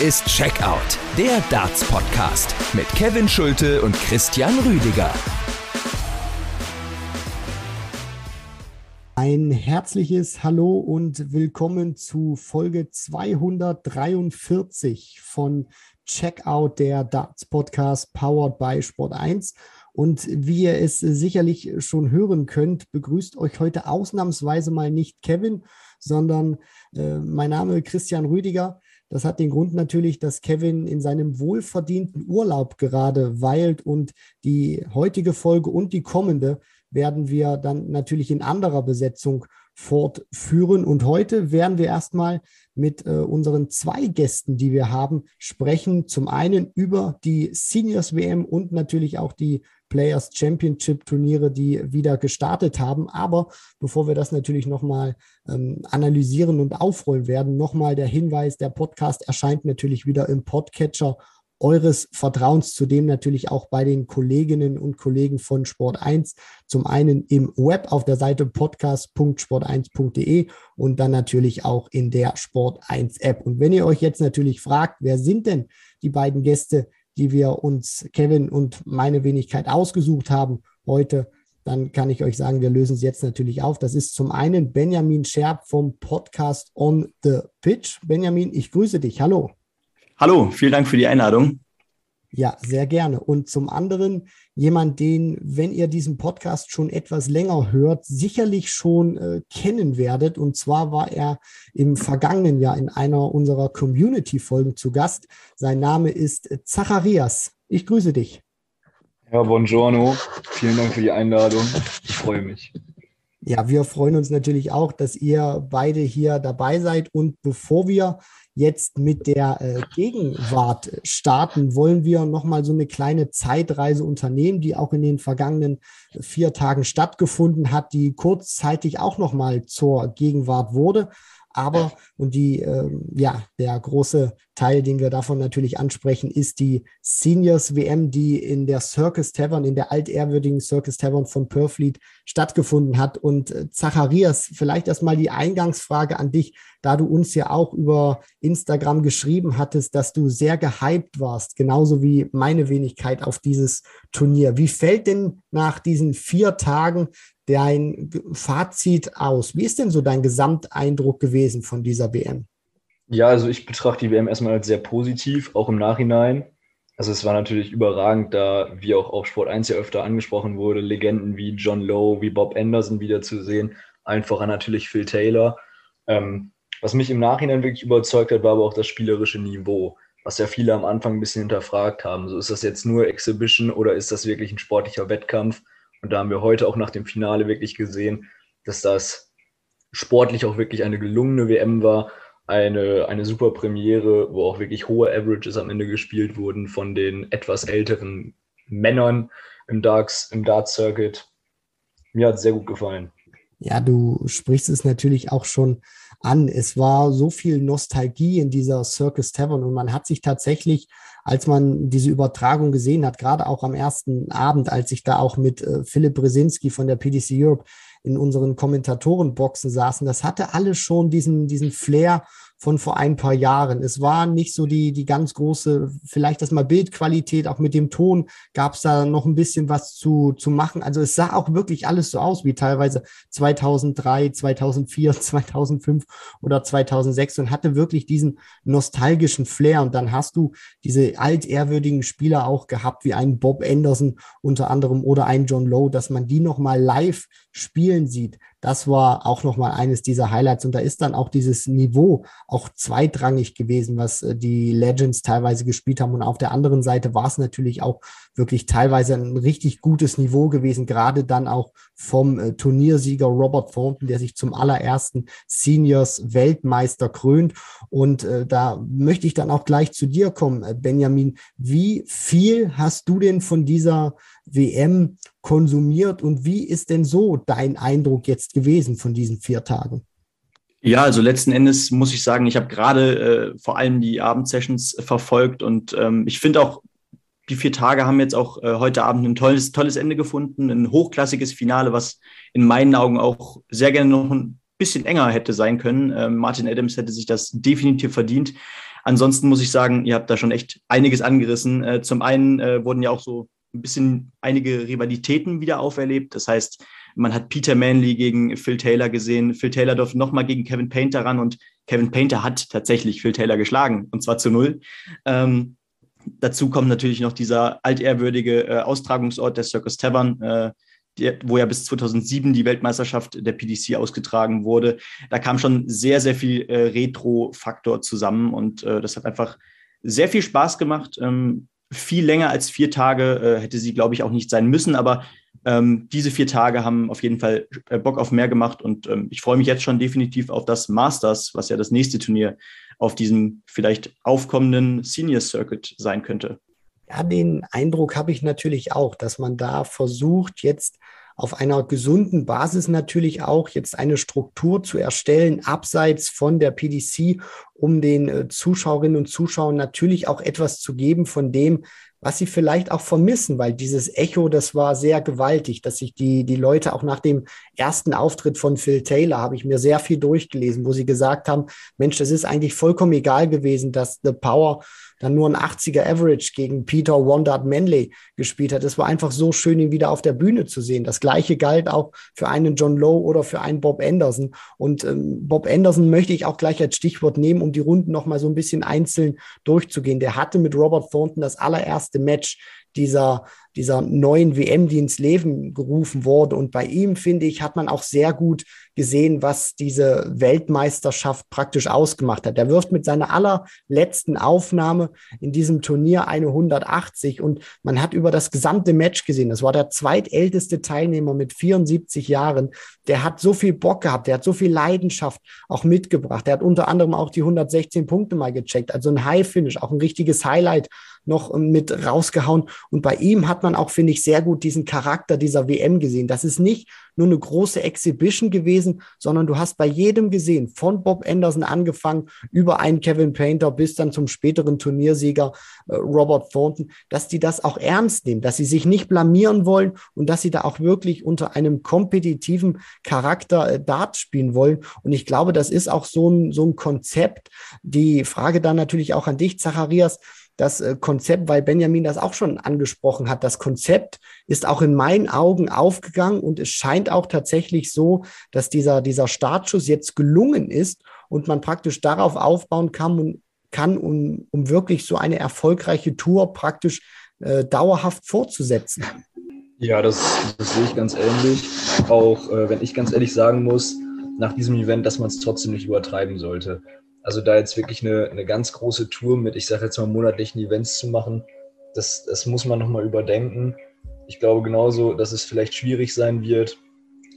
Ist Checkout, der Darts-Podcast mit Kevin Schulte und Christian Rüdiger. Ein herzliches Hallo und willkommen zu Folge 243 von Checkout, der Darts Podcast powered by Sport 1. Und wie ihr es sicherlich schon hören könnt, begrüßt euch heute ausnahmsweise mal nicht Kevin, sondern äh, mein Name Christian Rüdiger. Das hat den Grund natürlich, dass Kevin in seinem wohlverdienten Urlaub gerade weilt und die heutige Folge und die kommende werden wir dann natürlich in anderer Besetzung fortführen. Und heute werden wir erstmal mit äh, unseren zwei Gästen, die wir haben, sprechen. Zum einen über die Seniors WM und natürlich auch die Players Championship Turniere, die wieder gestartet haben. Aber bevor wir das natürlich nochmal ähm, analysieren und aufrollen werden, nochmal der Hinweis, der Podcast erscheint natürlich wieder im Podcatcher eures Vertrauens, zudem natürlich auch bei den Kolleginnen und Kollegen von Sport 1. Zum einen im Web auf der Seite podcast.sport1.de und dann natürlich auch in der Sport 1 App. Und wenn ihr euch jetzt natürlich fragt, wer sind denn die beiden Gäste, die wir uns, Kevin und meine Wenigkeit, ausgesucht haben heute, dann kann ich euch sagen, wir lösen es jetzt natürlich auf. Das ist zum einen Benjamin Scherb vom Podcast On the Pitch. Benjamin, ich grüße dich. Hallo. Hallo, vielen Dank für die Einladung. Ja, sehr gerne. Und zum anderen jemand, den, wenn ihr diesen Podcast schon etwas länger hört, sicherlich schon äh, kennen werdet. Und zwar war er im vergangenen Jahr in einer unserer Community-Folgen zu Gast. Sein Name ist Zacharias. Ich grüße dich. Ja, buongiorno. Vielen Dank für die Einladung. Ich freue mich. Ja, wir freuen uns natürlich auch, dass ihr beide hier dabei seid. Und bevor wir jetzt mit der äh, Gegenwart starten, wollen wir nochmal so eine kleine Zeitreise unternehmen, die auch in den vergangenen vier Tagen stattgefunden hat, die kurzzeitig auch nochmal zur Gegenwart wurde. Aber, und die, äh, ja, der große Teil, den wir davon natürlich ansprechen, ist die Seniors WM, die in der Circus Tavern, in der altehrwürdigen Circus Tavern von Purfleet stattgefunden hat. Und äh, Zacharias, vielleicht erstmal die Eingangsfrage an dich, da du uns ja auch über Instagram geschrieben hattest, dass du sehr gehypt warst, genauso wie meine Wenigkeit auf dieses Turnier. Wie fällt denn nach diesen vier Tagen dein Fazit aus? Wie ist denn so dein Gesamteindruck gewesen von dieser WM? Ja, also ich betrachte die WM erstmal als sehr positiv, auch im Nachhinein. Also es war natürlich überragend, da, wie auch auf Sport 1 ja öfter angesprochen wurde, Legenden wie John Lowe, wie Bob Anderson wiederzusehen, einfacher natürlich Phil Taylor. Ähm, was mich im Nachhinein wirklich überzeugt hat, war aber auch das spielerische Niveau, was ja viele am Anfang ein bisschen hinterfragt haben. So ist das jetzt nur Exhibition oder ist das wirklich ein sportlicher Wettkampf? Und da haben wir heute auch nach dem Finale wirklich gesehen, dass das sportlich auch wirklich eine gelungene WM war. Eine, eine super Premiere, wo auch wirklich hohe Averages am Ende gespielt wurden von den etwas älteren Männern im Darts, im Dart Circuit. Mir hat es sehr gut gefallen. Ja, du sprichst es natürlich auch schon an. Es war so viel Nostalgie in dieser Circus Tavern und man hat sich tatsächlich, als man diese Übertragung gesehen hat, gerade auch am ersten Abend, als ich da auch mit äh, Philipp Brzezinski von der PDC Europe in unseren Kommentatorenboxen saßen, das hatte alles schon diesen, diesen Flair von vor ein paar Jahren. Es war nicht so die, die ganz große, vielleicht das mal Bildqualität, auch mit dem Ton gab es da noch ein bisschen was zu, zu machen. Also es sah auch wirklich alles so aus wie teilweise 2003, 2004, 2005 oder 2006 und hatte wirklich diesen nostalgischen Flair. Und dann hast du diese altehrwürdigen Spieler auch gehabt, wie einen Bob Anderson unter anderem oder einen John Lowe, dass man die nochmal live spielen sieht. Das war auch nochmal eines dieser Highlights. Und da ist dann auch dieses Niveau auch zweitrangig gewesen, was äh, die Legends teilweise gespielt haben. Und auf der anderen Seite war es natürlich auch wirklich teilweise ein richtig gutes Niveau gewesen, gerade dann auch vom äh, Turniersieger Robert Thornton, der sich zum allerersten Seniors Weltmeister krönt. Und äh, da möchte ich dann auch gleich zu dir kommen, Benjamin. Wie viel hast du denn von dieser WM konsumiert und wie ist denn so dein Eindruck jetzt gewesen von diesen vier Tagen? Ja, also letzten Endes muss ich sagen, ich habe gerade äh, vor allem die Abendsessions verfolgt und ähm, ich finde auch, die vier Tage haben jetzt auch äh, heute Abend ein tolles, tolles Ende gefunden, ein hochklassiges Finale, was in meinen Augen auch sehr gerne noch ein bisschen enger hätte sein können. Ähm, Martin Adams hätte sich das definitiv verdient. ansonsten muss ich sagen, ihr habt da schon echt einiges angerissen. Äh, zum einen äh, wurden ja auch so ein bisschen einige Rivalitäten wieder auferlebt. Das heißt, man hat Peter Manley gegen Phil Taylor gesehen. Phil Taylor durfte nochmal gegen Kevin Painter ran und Kevin Painter hat tatsächlich Phil Taylor geschlagen und zwar zu null. Ähm, dazu kommt natürlich noch dieser altehrwürdige äh, Austragungsort der Circus Tavern, äh, wo ja bis 2007 die Weltmeisterschaft der PDC ausgetragen wurde. Da kam schon sehr, sehr viel äh, Retro-Faktor zusammen und äh, das hat einfach sehr viel Spaß gemacht. Ähm, viel länger als vier Tage äh, hätte sie, glaube ich, auch nicht sein müssen, aber ähm, diese vier Tage haben auf jeden Fall äh, Bock auf mehr gemacht und ähm, ich freue mich jetzt schon definitiv auf das Masters, was ja das nächste Turnier auf diesem vielleicht aufkommenden Senior Circuit sein könnte. Ja, den Eindruck habe ich natürlich auch, dass man da versucht, jetzt auf einer gesunden Basis natürlich auch jetzt eine Struktur zu erstellen, abseits von der PDC, um den äh, Zuschauerinnen und Zuschauern natürlich auch etwas zu geben von dem, was sie vielleicht auch vermissen, weil dieses Echo, das war sehr gewaltig, dass sich die, die Leute auch nach dem ersten Auftritt von Phil Taylor, habe ich mir sehr viel durchgelesen, wo sie gesagt haben, Mensch, das ist eigentlich vollkommen egal gewesen, dass The Power dann nur ein 80er Average gegen Peter Wondard Manley gespielt hat. Es war einfach so schön, ihn wieder auf der Bühne zu sehen. Das gleiche galt auch für einen John Lowe oder für einen Bob Anderson. Und ähm, Bob Anderson möchte ich auch gleich als Stichwort nehmen, um die Runden nochmal so ein bisschen einzeln durchzugehen. Der hatte mit Robert Thornton das allererste Match dieser, dieser neuen WM, die ins Leben gerufen wurde. Und bei ihm, finde ich, hat man auch sehr gut gesehen, was diese Weltmeisterschaft praktisch ausgemacht hat. Er wirft mit seiner allerletzten Aufnahme in diesem Turnier eine 180 und man hat über das gesamte Match gesehen. Das war der zweitälteste Teilnehmer mit 74 Jahren. Der hat so viel Bock gehabt, der hat so viel Leidenschaft auch mitgebracht. Der hat unter anderem auch die 116 Punkte mal gecheckt. Also ein High Finish, auch ein richtiges Highlight noch mit rausgehauen. Und bei ihm hat man auch, finde ich, sehr gut diesen Charakter dieser WM gesehen. Das ist nicht nur eine große Exhibition gewesen, sondern du hast bei jedem gesehen, von Bob Anderson angefangen, über einen Kevin Painter bis dann zum späteren Turniersieger äh, Robert Thornton, dass die das auch ernst nehmen, dass sie sich nicht blamieren wollen und dass sie da auch wirklich unter einem kompetitiven Charakter äh, Dart spielen wollen. Und ich glaube, das ist auch so ein, so ein Konzept. Die Frage dann natürlich auch an dich, Zacharias das äh, Konzept, weil Benjamin das auch schon angesprochen hat. Das Konzept ist auch in meinen Augen aufgegangen und es scheint auch tatsächlich so, dass dieser, dieser Startschuss jetzt gelungen ist und man praktisch darauf aufbauen kann, und, kann um, um wirklich so eine erfolgreiche Tour praktisch äh, dauerhaft fortzusetzen. Ja, das, das, sehe ich ganz ähnlich. Auch äh, wenn ich ganz ehrlich sagen muss, nach diesem Event, dass man es trotzdem nicht übertreiben sollte. Also da jetzt wirklich eine, eine ganz große Tour mit, ich sage jetzt mal, monatlichen Events zu machen, das, das muss man nochmal überdenken. Ich glaube genauso, dass es vielleicht schwierig sein wird,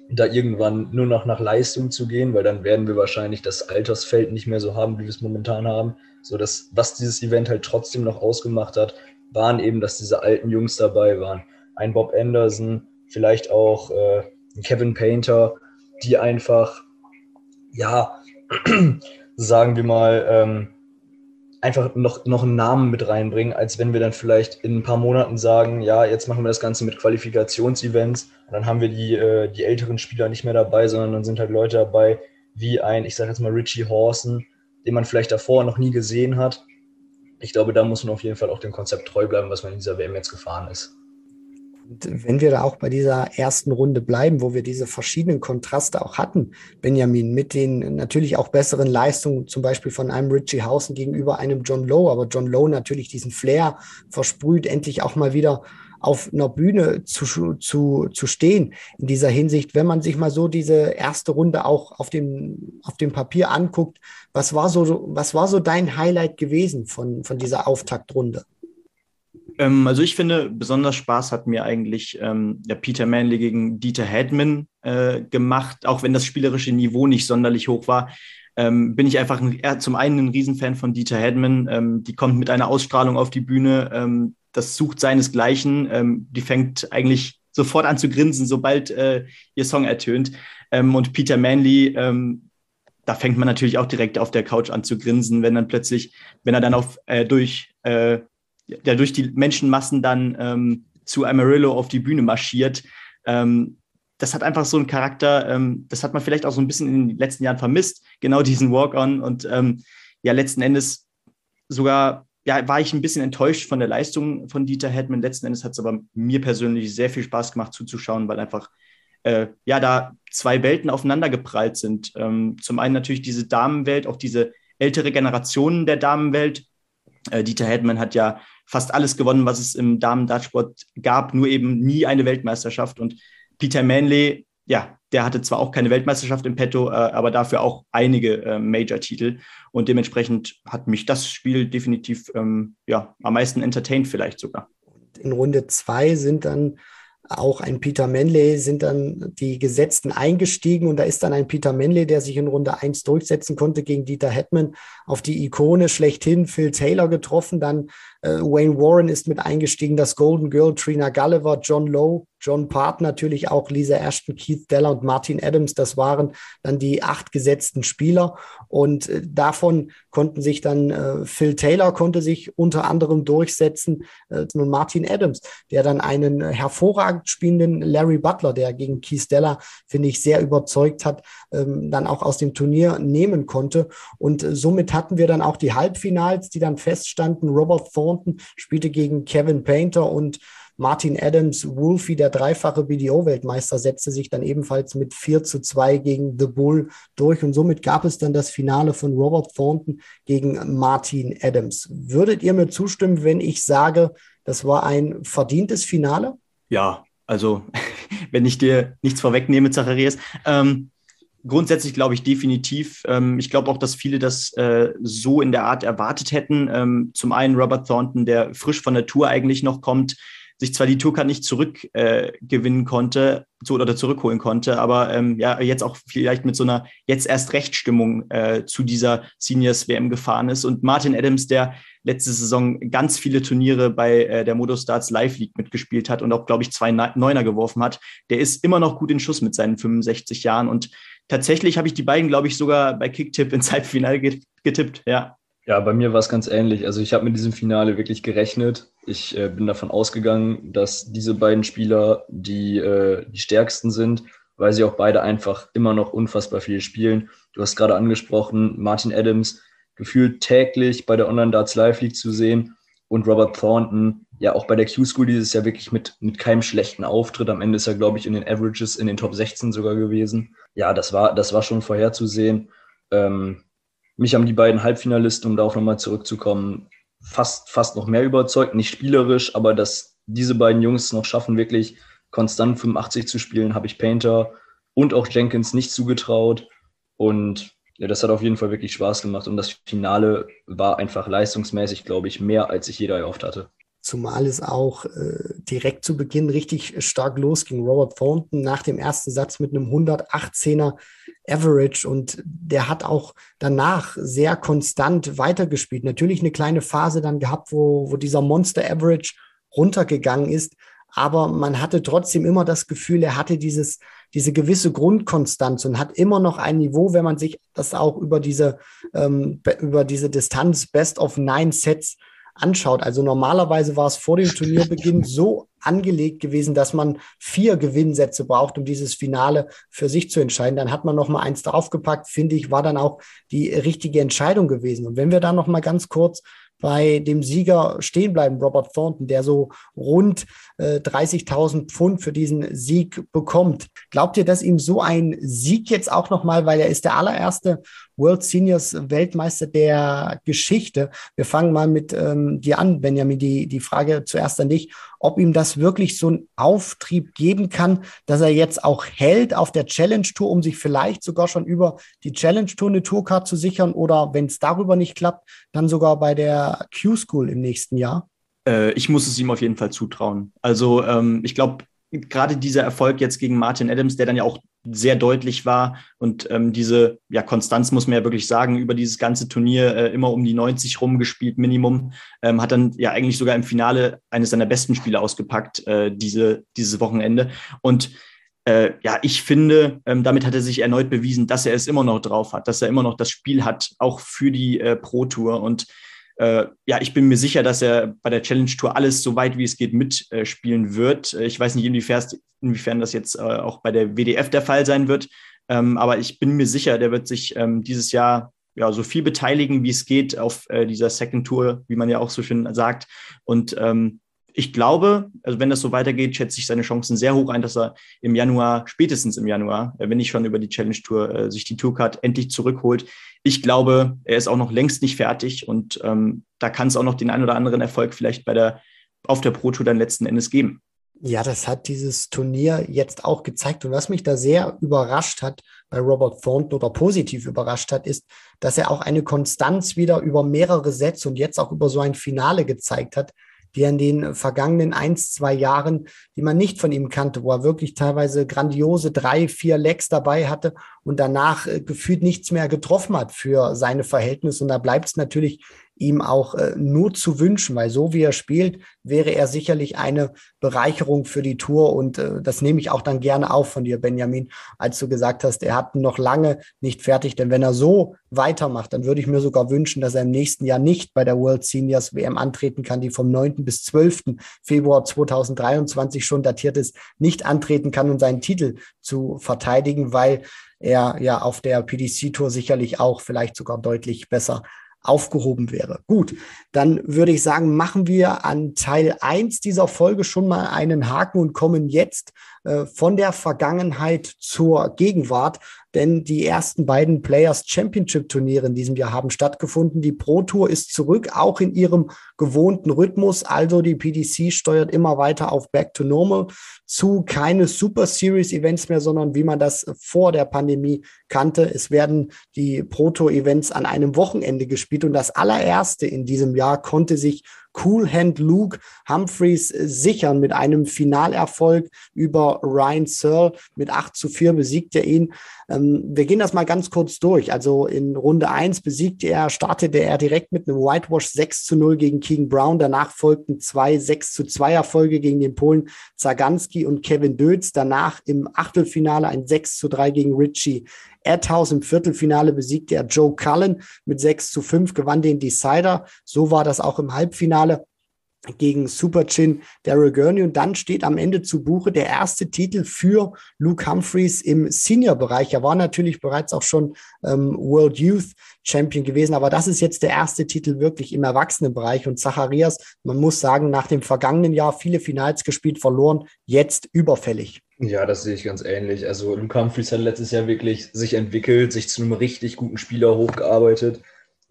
da irgendwann nur noch nach Leistung zu gehen, weil dann werden wir wahrscheinlich das Altersfeld nicht mehr so haben, wie wir es momentan haben. So dass, was dieses Event halt trotzdem noch ausgemacht hat, waren eben, dass diese alten Jungs dabei waren. Ein Bob Anderson, vielleicht auch äh, Kevin Painter, die einfach, ja, sagen wir mal, ähm, einfach noch, noch einen Namen mit reinbringen, als wenn wir dann vielleicht in ein paar Monaten sagen, ja, jetzt machen wir das Ganze mit Qualifikationsevents und dann haben wir die, äh, die älteren Spieler nicht mehr dabei, sondern dann sind halt Leute dabei, wie ein, ich sage jetzt mal Richie Horson, den man vielleicht davor noch nie gesehen hat. Ich glaube, da muss man auf jeden Fall auch dem Konzept treu bleiben, was man in dieser WM jetzt gefahren ist. Und wenn wir da auch bei dieser ersten Runde bleiben, wo wir diese verschiedenen Kontraste auch hatten, Benjamin, mit den natürlich auch besseren Leistungen, zum Beispiel von einem Richie Hausen gegenüber einem John Lowe, aber John Lowe natürlich diesen Flair versprüht, endlich auch mal wieder auf einer Bühne zu, zu, zu stehen in dieser Hinsicht. Wenn man sich mal so diese erste Runde auch auf dem, auf dem Papier anguckt, was war so, was war so dein Highlight gewesen von, von dieser Auftaktrunde? Ähm, also ich finde, besonders Spaß hat mir eigentlich ähm, der Peter Manley gegen Dieter Hedman äh, gemacht, auch wenn das spielerische Niveau nicht sonderlich hoch war. Ähm, bin ich einfach ein, zum einen ein Riesenfan von Dieter Hedman. Ähm, die kommt mit einer Ausstrahlung auf die Bühne, ähm, das sucht seinesgleichen. Ähm, die fängt eigentlich sofort an zu grinsen, sobald äh, ihr Song ertönt. und Peter Manley, da fängt man natürlich auch direkt auf der Couch an zu grinsen, wenn dann plötzlich, wenn er dann auf äh, durch äh, der durch die Menschenmassen dann ähm, zu Amarillo auf die Bühne marschiert. Ähm, das hat einfach so einen Charakter, ähm, das hat man vielleicht auch so ein bisschen in den letzten Jahren vermisst, genau diesen Walk-on. Und ähm, ja, letzten Endes sogar, ja, war ich ein bisschen enttäuscht von der Leistung von Dieter Hetman. Letzten Endes hat es aber mir persönlich sehr viel Spaß gemacht zuzuschauen, weil einfach äh, ja da zwei Welten aufeinander geprallt sind. Ähm, zum einen natürlich diese Damenwelt, auch diese ältere Generation der Damenwelt. Äh, Dieter Hetman hat ja fast alles gewonnen, was es im Damen-Dartsport gab, nur eben nie eine Weltmeisterschaft. Und Peter Manley, ja, der hatte zwar auch keine Weltmeisterschaft im Petto, äh, aber dafür auch einige äh, Major-Titel. Und dementsprechend hat mich das Spiel definitiv ähm, ja, am meisten entertained, vielleicht sogar. In Runde zwei sind dann auch ein Peter Manley sind dann die Gesetzten eingestiegen und da ist dann ein Peter Manley, der sich in Runde 1 durchsetzen konnte gegen Dieter Hetman auf die Ikone schlechthin Phil Taylor getroffen, dann äh, Wayne Warren ist mit eingestiegen, das Golden Girl, Trina Gulliver, John Lowe, John Part natürlich auch, Lisa Ashton, Keith Deller und Martin Adams. Das waren dann die acht gesetzten Spieler. Und äh, davon konnten sich dann äh, Phil Taylor konnte sich unter anderem durchsetzen äh, und Martin Adams, der dann einen hervorragend spielenden Larry Butler, der gegen Keith Deller, finde ich, sehr überzeugt hat, ähm, dann auch aus dem Turnier nehmen konnte. Und äh, somit hatten wir dann auch die Halbfinals, die dann feststanden. Robert Thornton spielte gegen Kevin Painter und Martin Adams, Wolfie, der dreifache BDO-Weltmeister, setzte sich dann ebenfalls mit 4 zu 2 gegen The Bull durch und somit gab es dann das Finale von Robert Thornton gegen Martin Adams. Würdet ihr mir zustimmen, wenn ich sage, das war ein verdientes Finale? Ja, also wenn ich dir nichts vorwegnehme, Zacharias, ähm, grundsätzlich glaube ich definitiv. Ähm, ich glaube auch, dass viele das äh, so in der Art erwartet hätten. Ähm, zum einen Robert Thornton, der frisch von der Tour eigentlich noch kommt, sich zwar die Tourcard nicht zurückgewinnen äh, konnte zu, oder zurückholen konnte, aber ähm, ja jetzt auch vielleicht mit so einer jetzt erst Rechtsstimmung äh, zu dieser Seniors WM gefahren ist und Martin Adams, der letzte Saison ganz viele Turniere bei äh, der Modo Starts Live League mitgespielt hat und auch glaube ich zwei Neuner geworfen hat, der ist immer noch gut in Schuss mit seinen 65 Jahren und tatsächlich habe ich die beiden glaube ich sogar bei Kicktip ins Halbfinale getippt, ja. Ja, bei mir war es ganz ähnlich. Also ich habe mit diesem Finale wirklich gerechnet. Ich äh, bin davon ausgegangen, dass diese beiden Spieler die, äh, die stärksten sind, weil sie auch beide einfach immer noch unfassbar viel spielen. Du hast gerade angesprochen, Martin Adams gefühlt täglich bei der Online Darts Live League zu sehen und Robert Thornton, ja auch bei der Q-School dieses Jahr wirklich mit, mit keinem schlechten Auftritt. Am Ende ist er, glaube ich, in den Averages in den Top 16 sogar gewesen. Ja, das war, das war schon vorherzusehen. Ähm, mich haben die beiden Halbfinalisten, um darauf nochmal zurückzukommen, fast, fast noch mehr überzeugt. Nicht spielerisch, aber dass diese beiden Jungs noch schaffen, wirklich konstant 85 zu spielen, habe ich Painter und auch Jenkins nicht zugetraut. Und ja, das hat auf jeden Fall wirklich Spaß gemacht. Und das Finale war einfach leistungsmäßig, glaube ich, mehr, als sich jeder erhofft hatte. Zumal es auch äh, direkt zu Beginn richtig stark losging. Robert Thornton nach dem ersten Satz mit einem 118er Average und der hat auch danach sehr konstant weitergespielt. Natürlich eine kleine Phase dann gehabt, wo, wo dieser Monster Average runtergegangen ist, aber man hatte trotzdem immer das Gefühl, er hatte dieses, diese gewisse Grundkonstanz und hat immer noch ein Niveau, wenn man sich das auch über diese, ähm, über diese Distanz Best of Nine Sets anschaut. Also normalerweise war es vor dem Turnierbeginn so angelegt gewesen, dass man vier Gewinnsätze braucht, um dieses Finale für sich zu entscheiden. Dann hat man noch mal eins draufgepackt, finde ich, war dann auch die richtige Entscheidung gewesen. Und wenn wir da noch mal ganz kurz bei dem Sieger stehen bleiben, Robert Thornton, der so rund äh, 30.000 Pfund für diesen Sieg bekommt. Glaubt ihr, dass ihm so ein Sieg jetzt auch nochmal, weil er ist der allererste World Seniors Weltmeister der Geschichte. Wir fangen mal mit ähm, dir an, Benjamin, die, die Frage zuerst an dich, ob ihm das wirklich so einen Auftrieb geben kann, dass er jetzt auch hält auf der Challenge Tour, um sich vielleicht sogar schon über die Challenge Tour eine Tourcard zu sichern oder wenn es darüber nicht klappt, dann sogar bei der Q-School im nächsten Jahr? Äh, ich muss es ihm auf jeden Fall zutrauen. Also ähm, ich glaube, gerade dieser Erfolg jetzt gegen Martin Adams, der dann ja auch sehr deutlich war und ähm, diese ja, Konstanz muss man ja wirklich sagen, über dieses ganze Turnier äh, immer um die 90 rumgespielt, Minimum, ähm, hat dann ja eigentlich sogar im Finale eines seiner besten Spiele ausgepackt, äh, diese, dieses Wochenende. Und äh, ja, ich finde, ähm, damit hat er sich erneut bewiesen, dass er es immer noch drauf hat, dass er immer noch das Spiel hat, auch für die äh, Pro Tour. Und äh, ja, ich bin mir sicher, dass er bei der Challenge Tour alles so weit wie es geht mitspielen äh, wird. Äh, ich weiß nicht, inwiefern, inwiefern das jetzt auch bei der WDF der Fall sein wird. Ähm, aber ich bin mir sicher, der wird sich ähm, dieses Jahr ja, so viel beteiligen, wie es geht auf äh, dieser Second Tour, wie man ja auch so schön sagt. Und ähm, ich glaube, also wenn das so weitergeht, schätze ich seine Chancen sehr hoch ein, dass er im Januar, spätestens im Januar, äh, wenn nicht schon über die Challenge Tour, äh, sich die Tourcard endlich zurückholt. Ich glaube, er ist auch noch längst nicht fertig und ähm, da kann es auch noch den ein oder anderen Erfolg vielleicht bei der, auf der Pro Tour dann letzten Endes geben. Ja, das hat dieses Turnier jetzt auch gezeigt. Und was mich da sehr überrascht hat bei Robert Thornton oder positiv überrascht hat, ist, dass er auch eine Konstanz wieder über mehrere Sätze und jetzt auch über so ein Finale gezeigt hat, die er in den vergangenen eins, zwei Jahren, die man nicht von ihm kannte, wo er wirklich teilweise grandiose drei, vier Lecks dabei hatte und danach äh, gefühlt nichts mehr getroffen hat für seine Verhältnisse. Und da bleibt es natürlich ihm auch äh, nur zu wünschen, weil so wie er spielt, wäre er sicherlich eine Bereicherung für die Tour. Und äh, das nehme ich auch dann gerne auf von dir, Benjamin, als du gesagt hast, er hat noch lange nicht fertig. Denn wenn er so weitermacht, dann würde ich mir sogar wünschen, dass er im nächsten Jahr nicht bei der World Seniors WM antreten kann, die vom 9. bis 12. Februar 2023 schon datiert ist, nicht antreten kann, um seinen Titel zu verteidigen, weil er ja auf der PDC-Tour sicherlich auch vielleicht sogar deutlich besser aufgehoben wäre. Gut, dann würde ich sagen, machen wir an Teil 1 dieser Folge schon mal einen Haken und kommen jetzt äh, von der Vergangenheit zur Gegenwart denn die ersten beiden Players Championship Turniere in diesem Jahr haben stattgefunden. Die Pro Tour ist zurück, auch in ihrem gewohnten Rhythmus. Also die PDC steuert immer weiter auf Back to Normal zu. Keine Super Series Events mehr, sondern wie man das vor der Pandemie kannte. Es werden die Pro Tour Events an einem Wochenende gespielt und das allererste in diesem Jahr konnte sich Cool Hand Luke Humphreys sichern mit einem Finalerfolg über Ryan Searle. Mit 8 zu 4 besiegt er ihn. Ähm, wir gehen das mal ganz kurz durch. Also in Runde 1 besiegte er, startete er direkt mit einem Whitewash 6 zu 0 gegen King Brown. Danach folgten zwei 6 zu 2 Erfolge gegen den Polen Zaganski und Kevin Dötz. Danach im Achtelfinale ein 6 zu 3 gegen Richie Adhouse. Im Viertelfinale besiegte er Joe Cullen mit 6 zu 5, gewann den Decider. So war das auch im Halbfinale gegen Super Chin Daryl Gurney und dann steht am Ende zu Buche der erste Titel für Luke Humphreys im Senior-Bereich. Er war natürlich bereits auch schon ähm, World Youth Champion gewesen, aber das ist jetzt der erste Titel wirklich im Erwachsenenbereich und Zacharias, man muss sagen, nach dem vergangenen Jahr viele Finals gespielt, verloren, jetzt überfällig. Ja, das sehe ich ganz ähnlich. Also Luke Humphreys hat letztes Jahr wirklich sich entwickelt, sich zu einem richtig guten Spieler hochgearbeitet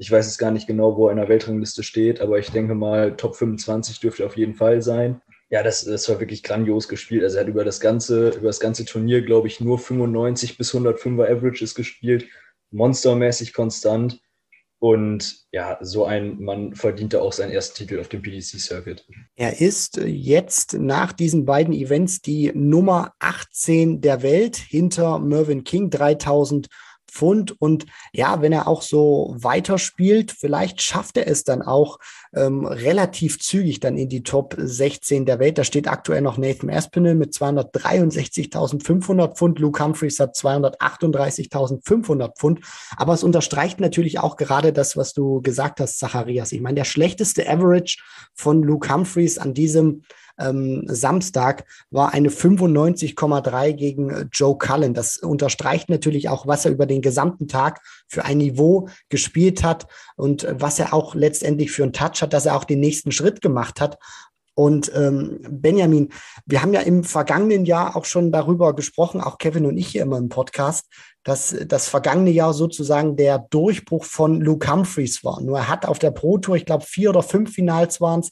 ich weiß jetzt gar nicht genau, wo er in der Weltrangliste steht, aber ich denke mal, Top 25 dürfte auf jeden Fall sein. Ja, das, das war wirklich grandios gespielt. Also er hat über das ganze, über das ganze Turnier, glaube ich, nur 95 bis 105er Averages gespielt. Monstermäßig konstant. Und ja, so ein Mann verdiente auch seinen ersten Titel auf dem PDC-Circuit. Er ist jetzt nach diesen beiden Events die Nummer 18 der Welt hinter Mervyn King, 3000 Pfund. Und ja, wenn er auch so weiterspielt, vielleicht schafft er es dann auch ähm, relativ zügig dann in die Top 16 der Welt. Da steht aktuell noch Nathan Aspinall mit 263.500 Pfund. Luke Humphreys hat 238.500 Pfund. Aber es unterstreicht natürlich auch gerade das, was du gesagt hast, Zacharias. Ich meine, der schlechteste Average von Luke Humphreys an diesem ähm, Samstag war eine 95,3 gegen äh, Joe Cullen. Das unterstreicht natürlich auch, was er über den gesamten Tag für ein Niveau gespielt hat und äh, was er auch letztendlich für einen Touch hat, dass er auch den nächsten Schritt gemacht hat. Und ähm, Benjamin, wir haben ja im vergangenen Jahr auch schon darüber gesprochen, auch Kevin und ich hier immer im Podcast, dass das vergangene Jahr sozusagen der Durchbruch von Luke Humphreys war. Nur er hat auf der Pro Tour, ich glaube, vier oder fünf Finals waren es,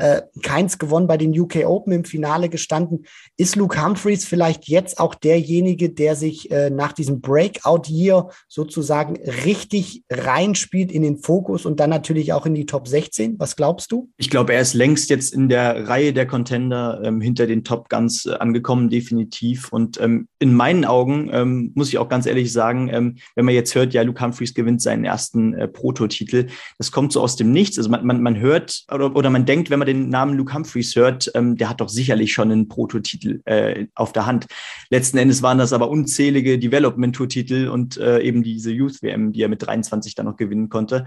äh, keins gewonnen bei den UK Open im Finale gestanden. Ist Luke Humphreys vielleicht jetzt auch derjenige, der sich äh, nach diesem Breakout-Year sozusagen richtig reinspielt in den Fokus und dann natürlich auch in die Top 16? Was glaubst du? Ich glaube, er ist längst jetzt in der Reihe der Contender ähm, hinter den Top Guns äh, angekommen, definitiv. Und ähm, in meinen Augen ähm, muss ich auch ganz ehrlich sagen, ähm, wenn man jetzt hört, ja, Luke Humphreys gewinnt seinen ersten äh, Prototitel, das kommt so aus dem Nichts. Also man, man, man hört oder, oder man denkt, wenn man den Namen Luke Humphreys hört, ähm, der hat doch sicherlich schon einen Prototitel äh, auf der Hand. Letzten Endes waren das aber unzählige Development-Tour-Titel und äh, eben diese Youth-WM, die er mit 23 dann noch gewinnen konnte.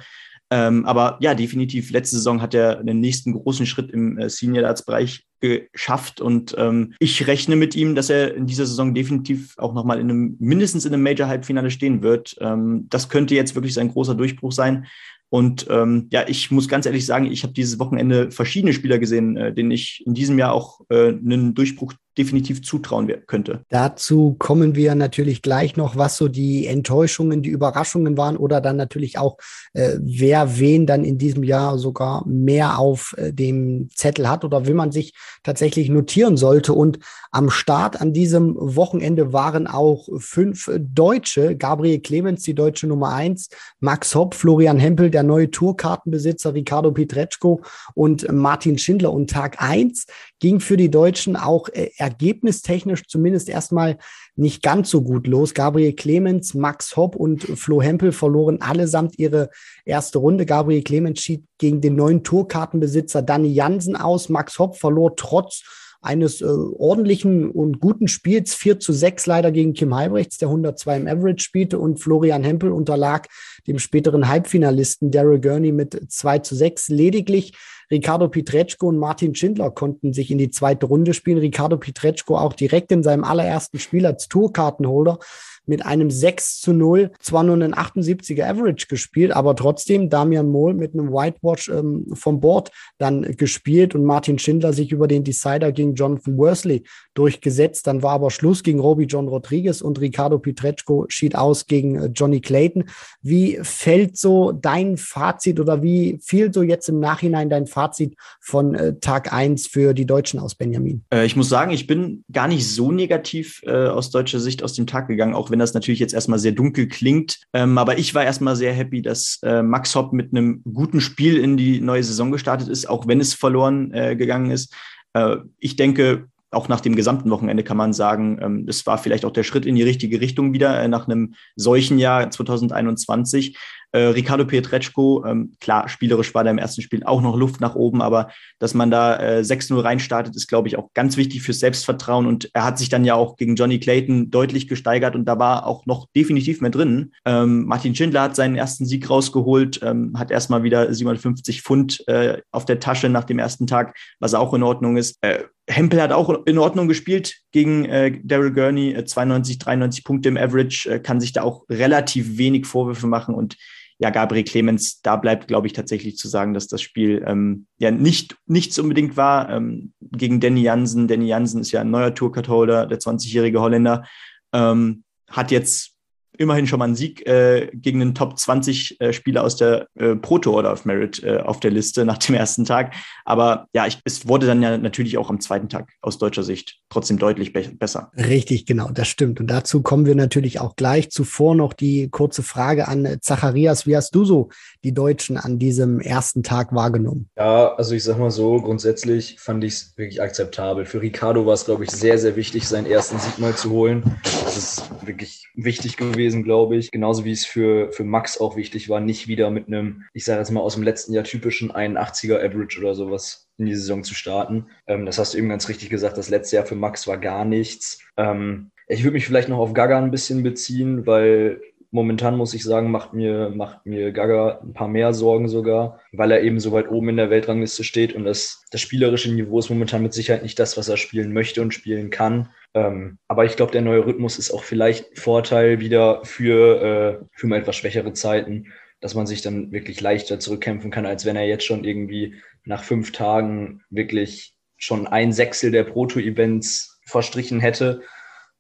Ähm, aber ja, definitiv, letzte Saison hat er den nächsten großen Schritt im äh, Senior Darts Bereich geschafft und ähm, ich rechne mit ihm, dass er in dieser Saison definitiv auch nochmal in einem, mindestens in einem Major-Halbfinale stehen wird. Ähm, das könnte jetzt wirklich sein großer Durchbruch sein. Und ähm, ja, ich muss ganz ehrlich sagen, ich habe dieses Wochenende verschiedene Spieler gesehen, äh, denen ich in diesem Jahr auch äh, einen Durchbruch definitiv zutrauen könnte. Dazu kommen wir natürlich gleich noch, was so die Enttäuschungen, die Überraschungen waren oder dann natürlich auch, äh, wer wen dann in diesem Jahr sogar mehr auf äh, dem Zettel hat oder wie man sich tatsächlich notieren sollte. Und am Start an diesem Wochenende waren auch fünf Deutsche. Gabriel Clemens, die deutsche Nummer eins, Max Hopp, Florian Hempel, der neue Tourkartenbesitzer, Ricardo Pietreczko und Martin Schindler. Und Tag eins ging für die Deutschen auch äh, ergebnistechnisch zumindest erstmal nicht ganz so gut los. Gabriel Clemens, Max Hopp und Flo Hempel verloren allesamt ihre erste Runde. Gabriel Clemens schied gegen den neuen Tourkartenbesitzer Danny Jansen aus. Max Hopp verlor trotz eines äh, ordentlichen und guten Spiels 4 zu 6 leider gegen Kim Heibrechts, der 102 im Average spielte und Florian Hempel unterlag dem späteren Halbfinalisten Daryl Gurney mit 2 zu 6. Lediglich Ricardo Pietreczko und Martin Schindler konnten sich in die zweite Runde spielen. Ricardo Pietreczko auch direkt in seinem allerersten Spiel als Tourkartenholder mit einem 6 zu 0, zwar nur einen 78er Average gespielt, aber trotzdem Damian Mohl mit einem Whitewash ähm, vom Board dann gespielt und Martin Schindler sich über den Decider gegen Jonathan Worsley durchgesetzt. Dann war aber Schluss gegen Roby John Rodriguez und Ricardo Pietreczko schied aus gegen äh, Johnny Clayton. Wie fällt so dein Fazit oder wie fiel so jetzt im Nachhinein dein Fazit von äh, Tag 1 für die Deutschen aus Benjamin? Äh, ich muss sagen, ich bin gar nicht so negativ äh, aus deutscher Sicht aus dem Tag gegangen, auch wenn das natürlich jetzt erstmal sehr dunkel klingt. Ähm, aber ich war erstmal sehr happy, dass äh, Max Hopp mit einem guten Spiel in die neue Saison gestartet ist, auch wenn es verloren äh, gegangen ist. Äh, ich denke, auch nach dem gesamten Wochenende kann man sagen, ähm, das war vielleicht auch der Schritt in die richtige Richtung wieder äh, nach einem solchen Jahr 2021. Äh, Ricardo Pietreczko, ähm, klar, spielerisch war da im ersten Spiel auch noch Luft nach oben, aber dass man da äh, 6-0 reinstartet, ist, glaube ich, auch ganz wichtig fürs Selbstvertrauen. Und er hat sich dann ja auch gegen Johnny Clayton deutlich gesteigert und da war auch noch definitiv mehr drin. Ähm, Martin Schindler hat seinen ersten Sieg rausgeholt, ähm, hat erstmal wieder 750 Pfund äh, auf der Tasche nach dem ersten Tag, was auch in Ordnung ist. Äh, Hempel hat auch in Ordnung gespielt gegen äh, Daryl Gurney, äh, 92, 93 Punkte im Average, äh, kann sich da auch relativ wenig Vorwürfe machen und ja, Gabriel Clemens, da bleibt, glaube ich, tatsächlich zu sagen, dass das Spiel ähm, ja nicht nichts unbedingt war ähm, gegen Danny Jansen. Danny Jansen ist ja ein neuer Tourcard-Holder, der 20-jährige Holländer, ähm, hat jetzt immerhin schon mal einen Sieg äh, gegen einen Top 20 äh, Spieler aus der äh, Proto Order of Merit äh, auf der Liste nach dem ersten Tag. Aber ja, ich, es wurde dann ja natürlich auch am zweiten Tag aus deutscher Sicht trotzdem deutlich be besser. Richtig, genau, das stimmt. Und dazu kommen wir natürlich auch gleich. Zuvor noch die kurze Frage an Zacharias. Wie hast du so die Deutschen an diesem ersten Tag wahrgenommen? Ja, also ich sag mal so, grundsätzlich fand ich es wirklich akzeptabel. Für Ricardo war es, glaube ich, sehr, sehr wichtig, seinen ersten Sieg mal zu holen. Das ist wirklich wichtig gewesen, glaube ich. Genauso wie es für, für Max auch wichtig war, nicht wieder mit einem, ich sage jetzt mal aus dem letzten Jahr typischen 81er Average oder sowas in die Saison zu starten. Ähm, das hast du eben ganz richtig gesagt. Das letzte Jahr für Max war gar nichts. Ähm, ich würde mich vielleicht noch auf Gaga ein bisschen beziehen, weil momentan muss ich sagen, macht mir, macht mir Gaga ein paar mehr Sorgen sogar, weil er eben so weit oben in der Weltrangliste steht und das, das spielerische Niveau ist momentan mit Sicherheit nicht das, was er spielen möchte und spielen kann. Ähm, aber ich glaube, der neue Rhythmus ist auch vielleicht Vorteil wieder für, äh, für mal etwas schwächere Zeiten, dass man sich dann wirklich leichter zurückkämpfen kann, als wenn er jetzt schon irgendwie nach fünf Tagen wirklich schon ein Sechstel der Proto-Events verstrichen hätte.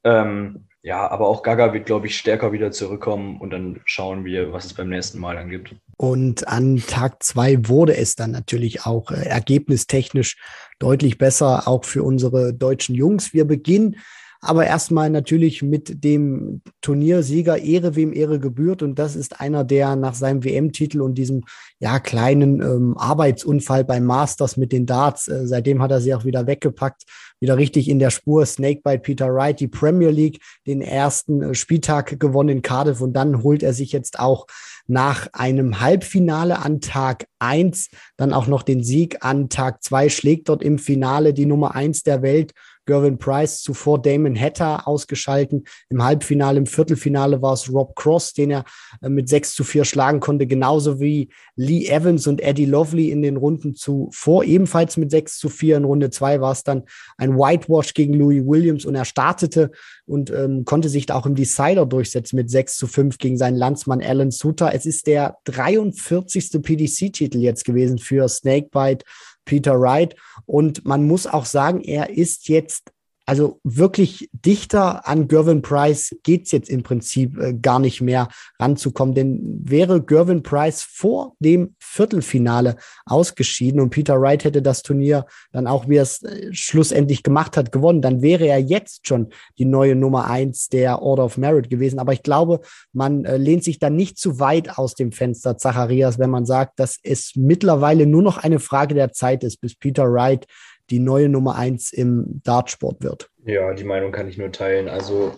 Ähm, ja, aber auch Gaga wird, glaube ich, stärker wieder zurückkommen und dann schauen wir, was es beim nächsten Mal dann gibt. Und an Tag zwei wurde es dann natürlich auch äh, ergebnistechnisch deutlich besser, auch für unsere deutschen Jungs. Wir beginnen aber erstmal natürlich mit dem Turniersieger Ehre, wem Ehre gebührt. Und das ist einer, der nach seinem WM-Titel und diesem ja kleinen ähm, Arbeitsunfall beim Masters mit den Darts, äh, seitdem hat er sie auch wieder weggepackt, wieder richtig in der Spur. Snakebite Peter Wright, die Premier League, den ersten äh, Spieltag gewonnen in Cardiff und dann holt er sich jetzt auch nach einem Halbfinale an Tag eins dann auch noch den Sieg an Tag zwei schlägt dort im Finale die Nummer eins der Welt Gervin Price, zuvor Damon Hatter ausgeschalten. Im Halbfinale, im Viertelfinale war es Rob Cross, den er äh, mit 6 zu 4 schlagen konnte, genauso wie Lee Evans und Eddie Lovely in den Runden zuvor, ebenfalls mit 6 zu 4. In Runde 2 war es dann ein Whitewash gegen Louis Williams und er startete und ähm, konnte sich da auch im Decider durchsetzen mit 6 zu 5 gegen seinen Landsmann Alan Suter. Es ist der 43. PDC-Titel jetzt gewesen für Snakebite Peter Wright. Und man muss auch sagen, er ist jetzt also wirklich dichter an Gervin Price geht's jetzt im Prinzip äh, gar nicht mehr ranzukommen. Denn wäre Gervin Price vor dem Viertelfinale ausgeschieden und Peter Wright hätte das Turnier dann auch, wie er es äh, schlussendlich gemacht hat, gewonnen, dann wäre er jetzt schon die neue Nummer eins der Order of Merit gewesen. Aber ich glaube, man äh, lehnt sich dann nicht zu weit aus dem Fenster, Zacharias, wenn man sagt, dass es mittlerweile nur noch eine Frage der Zeit ist, bis Peter Wright die neue Nummer eins im Dartsport wird. Ja, die Meinung kann ich nur teilen. Also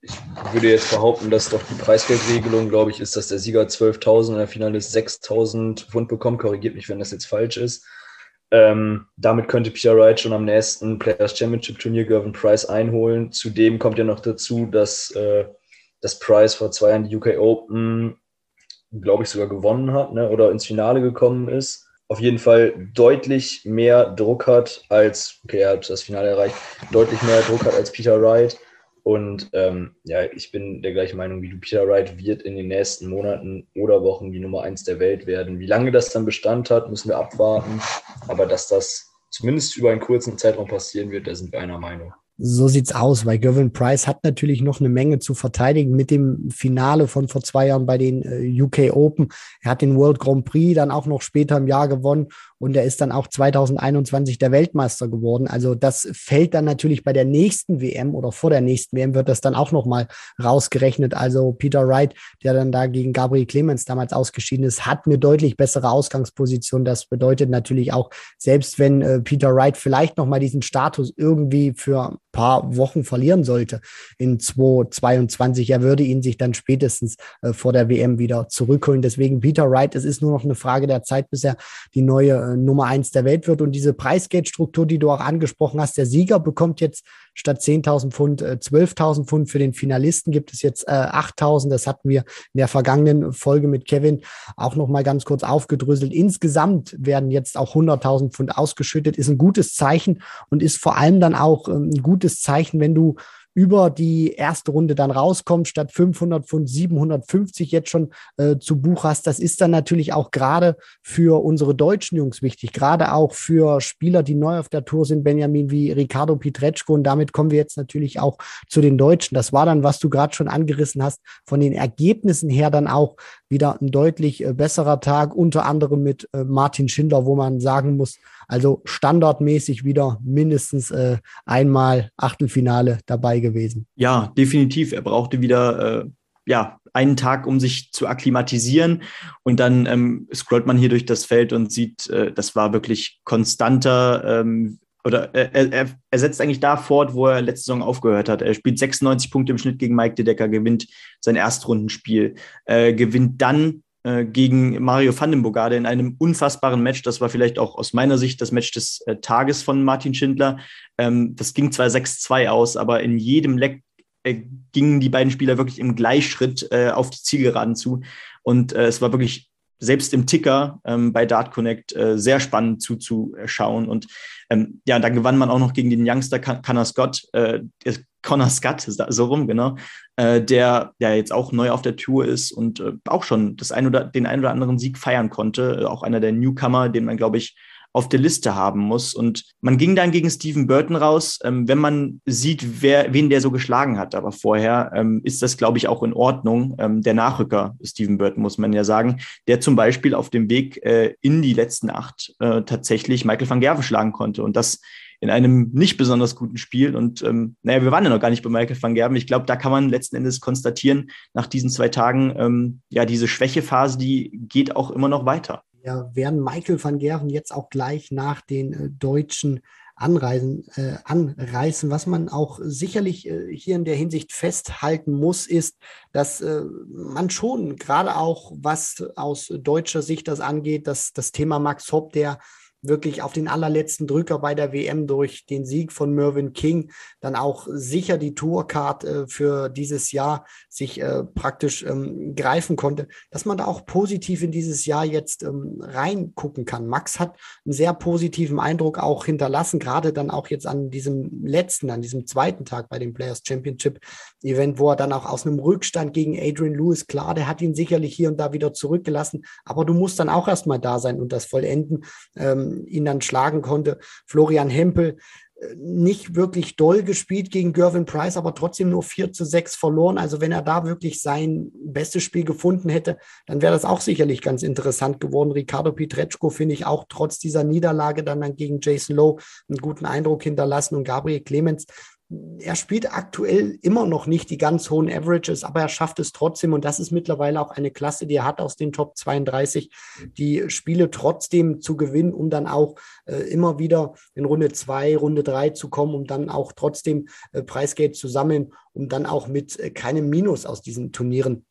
ich würde jetzt behaupten, dass doch die Preisgeldregelung, glaube ich, ist, dass der Sieger 12.000 und der Finalist 6.000 Pfund bekommt. Korrigiert mich, wenn das jetzt falsch ist. Ähm, damit könnte Peter Wright schon am nächsten Players Championship Turnier Gervin Price einholen. Zudem kommt ja noch dazu, dass äh, das Price vor zwei Jahren die UK Open, glaube ich, sogar gewonnen hat ne, oder ins Finale gekommen ist auf jeden Fall deutlich mehr Druck hat als, okay, er hat das Finale erreicht, deutlich mehr Druck hat als Peter Wright. Und ähm, ja, ich bin der gleichen Meinung wie du. Peter Wright wird in den nächsten Monaten oder Wochen die Nummer eins der Welt werden. Wie lange das dann Bestand hat, müssen wir abwarten. Aber dass das zumindest über einen kurzen Zeitraum passieren wird, da sind wir einer Meinung. So sieht's aus, weil Gervin Price hat natürlich noch eine Menge zu verteidigen mit dem Finale von vor zwei Jahren bei den äh, UK Open. Er hat den World Grand Prix dann auch noch später im Jahr gewonnen und er ist dann auch 2021 der Weltmeister geworden. Also das fällt dann natürlich bei der nächsten WM oder vor der nächsten WM wird das dann auch nochmal rausgerechnet. Also Peter Wright, der dann da gegen Gabriel Clemens damals ausgeschieden ist, hat eine deutlich bessere Ausgangsposition. Das bedeutet natürlich auch, selbst wenn äh, Peter Wright vielleicht nochmal diesen Status irgendwie für ein paar Wochen verlieren sollte in 2022, er würde ihn sich dann spätestens äh, vor der WM wieder zurückholen. Deswegen Peter Wright, es ist nur noch eine Frage der Zeit, bis er die neue äh, Nummer eins der Welt wird. Und diese Preisgeldstruktur, die du auch angesprochen hast, der Sieger bekommt jetzt statt 10.000 Pfund äh, 12.000 Pfund. Für den Finalisten gibt es jetzt äh, 8.000. Das hatten wir in der vergangenen Folge mit Kevin auch noch mal ganz kurz aufgedröselt. Insgesamt werden jetzt auch 100.000 Pfund ausgeschüttet. Ist ein gutes Zeichen und ist vor allem dann auch ähm, ein gutes Zeichen, wenn du über die erste Runde dann rauskommt, statt 500 Pfund 750 jetzt schon äh, zu Buch hast. Das ist dann natürlich auch gerade für unsere deutschen Jungs wichtig, gerade auch für Spieler, die neu auf der Tour sind, Benjamin wie Ricardo Pietreczko. Und damit kommen wir jetzt natürlich auch zu den Deutschen. Das war dann, was du gerade schon angerissen hast, von den Ergebnissen her dann auch wieder ein deutlich äh, besserer Tag, unter anderem mit äh, Martin Schindler, wo man sagen muss, also standardmäßig wieder mindestens äh, einmal Achtelfinale dabei gewesen. Ja, definitiv. Er brauchte wieder äh, ja, einen Tag, um sich zu akklimatisieren. Und dann ähm, scrollt man hier durch das Feld und sieht, äh, das war wirklich konstanter. Ähm, oder äh, er, er, er, setzt eigentlich da fort, wo er letzte Saison aufgehört hat. Er spielt 96 Punkte im Schnitt gegen Mike De Decker, gewinnt sein Erstrundenspiel, äh, gewinnt dann äh, gegen Mario van den Bogarde in einem unfassbaren Match. Das war vielleicht auch aus meiner Sicht das Match des äh, Tages von Martin Schindler. Ähm, das ging zwar 6-2 aus, aber in jedem Leck äh, gingen die beiden Spieler wirklich im Gleichschritt äh, auf die Zielgeraden zu. Und äh, es war wirklich selbst im Ticker ähm, bei Dart Connect äh, sehr spannend zuzuschauen. Und ähm, ja, da gewann man auch noch gegen den Youngster Connor Scott, äh, Connor Scott, so rum, genau, äh, der, der jetzt auch neu auf der Tour ist und äh, auch schon das ein oder, den einen oder anderen Sieg feiern konnte. Äh, auch einer der Newcomer, den man, glaube ich, auf der Liste haben muss. Und man ging dann gegen Stephen Burton raus. Ähm, wenn man sieht, wer, wen der so geschlagen hat, aber vorher ähm, ist das, glaube ich, auch in Ordnung. Ähm, der Nachrücker Stephen Burton, muss man ja sagen, der zum Beispiel auf dem Weg äh, in die letzten acht äh, tatsächlich Michael van Gerven schlagen konnte. Und das in einem nicht besonders guten Spiel. Und ähm, naja, wir waren ja noch gar nicht bei Michael van Gerben. Ich glaube, da kann man letzten Endes konstatieren, nach diesen zwei Tagen, ähm, ja, diese Schwächephase, die geht auch immer noch weiter. Ja, werden Michael van Gerven jetzt auch gleich nach den äh, deutschen Anreisen, äh, anreißen. Was man auch sicherlich äh, hier in der Hinsicht festhalten muss, ist, dass äh, man schon, gerade auch was aus deutscher Sicht das angeht, dass das Thema Max Hopp, der wirklich auf den allerletzten Drücker bei der WM durch den Sieg von Mervyn King dann auch sicher die Tourcard äh, für dieses Jahr sich äh, praktisch ähm, greifen konnte, dass man da auch positiv in dieses Jahr jetzt ähm, reingucken kann. Max hat einen sehr positiven Eindruck auch hinterlassen, gerade dann auch jetzt an diesem letzten, an diesem zweiten Tag bei dem Players Championship Event, wo er dann auch aus einem Rückstand gegen Adrian Lewis, klar, der hat ihn sicherlich hier und da wieder zurückgelassen, aber du musst dann auch erstmal da sein und das vollenden. Ähm, ihn dann schlagen konnte. Florian Hempel äh, nicht wirklich doll gespielt gegen Gervin Price, aber trotzdem nur 4 zu 6 verloren. Also wenn er da wirklich sein bestes Spiel gefunden hätte, dann wäre das auch sicherlich ganz interessant geworden. Ricardo Pietreczko finde ich auch trotz dieser Niederlage dann, dann gegen Jason Lowe einen guten Eindruck hinterlassen und Gabriel Clemens er spielt aktuell immer noch nicht die ganz hohen Averages, aber er schafft es trotzdem. Und das ist mittlerweile auch eine Klasse, die er hat aus den Top 32, die Spiele trotzdem zu gewinnen, um dann auch äh, immer wieder in Runde 2, Runde 3 zu kommen, um dann auch trotzdem äh, Preisgeld zu sammeln, um dann auch mit äh, keinem Minus aus diesen Turnieren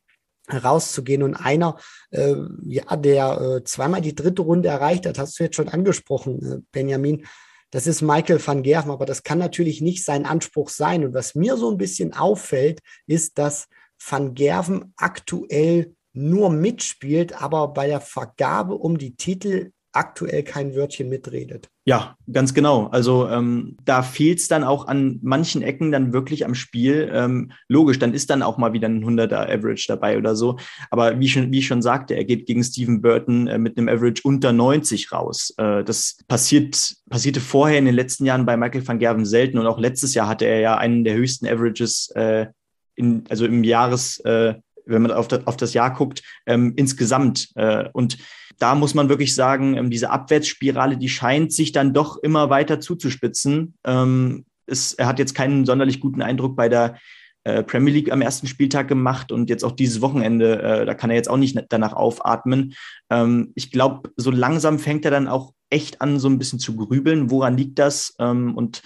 herauszugehen. Und einer, äh, ja, der äh, zweimal die dritte Runde erreicht hat, hast du jetzt schon angesprochen, äh, Benjamin, das ist Michael van Gerven, aber das kann natürlich nicht sein Anspruch sein. Und was mir so ein bisschen auffällt, ist, dass van Gerven aktuell nur mitspielt, aber bei der Vergabe um die Titel aktuell kein Wörtchen mitredet. Ja, ganz genau. Also ähm, da fehlt es dann auch an manchen Ecken dann wirklich am Spiel. Ähm, logisch, dann ist dann auch mal wieder ein 100er Average dabei oder so. Aber wie, schon, wie ich schon sagte, er geht gegen Stephen Burton äh, mit einem Average unter 90 raus. Äh, das passiert, passierte vorher in den letzten Jahren bei Michael van Gerven selten und auch letztes Jahr hatte er ja einen der höchsten Averages, äh, in, also im Jahres, äh, wenn man auf das, auf das Jahr guckt, ähm, insgesamt. Äh, und da muss man wirklich sagen, ähm, diese Abwärtsspirale, die scheint sich dann doch immer weiter zuzuspitzen. Ähm, es, er hat jetzt keinen sonderlich guten Eindruck bei der äh, Premier League am ersten Spieltag gemacht und jetzt auch dieses Wochenende, äh, da kann er jetzt auch nicht danach aufatmen. Ähm, ich glaube, so langsam fängt er dann auch echt an, so ein bisschen zu grübeln, woran liegt das und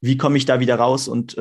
wie komme ich da wieder raus? Und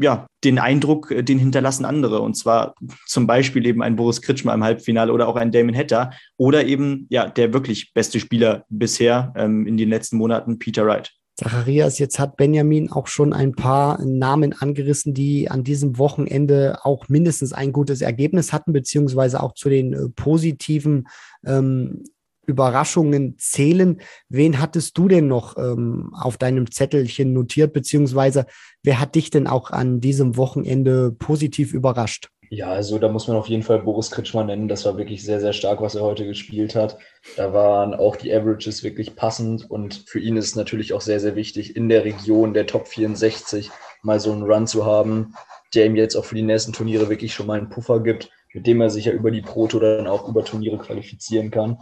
ja, den Eindruck, äh, den hinterlassen andere. Und zwar zum Beispiel eben ein Boris Kritschmer im Halbfinale oder auch ein Damon Hatter oder eben ja der wirklich beste Spieler bisher ähm, in den letzten Monaten, Peter Wright. Zacharias, jetzt hat Benjamin auch schon ein paar Namen angerissen, die an diesem Wochenende auch mindestens ein gutes Ergebnis hatten, beziehungsweise auch zu den äh, positiven ähm, Überraschungen zählen. Wen hattest du denn noch ähm, auf deinem Zettelchen notiert, beziehungsweise wer hat dich denn auch an diesem Wochenende positiv überrascht? Ja, also da muss man auf jeden Fall Boris Kritschmann nennen. Das war wirklich sehr, sehr stark, was er heute gespielt hat. Da waren auch die Averages wirklich passend und für ihn ist es natürlich auch sehr, sehr wichtig, in der Region der Top 64 mal so einen Run zu haben, der ihm jetzt auch für die nächsten Turniere wirklich schon mal einen Puffer gibt, mit dem er sich ja über die Proto dann auch über Turniere qualifizieren kann.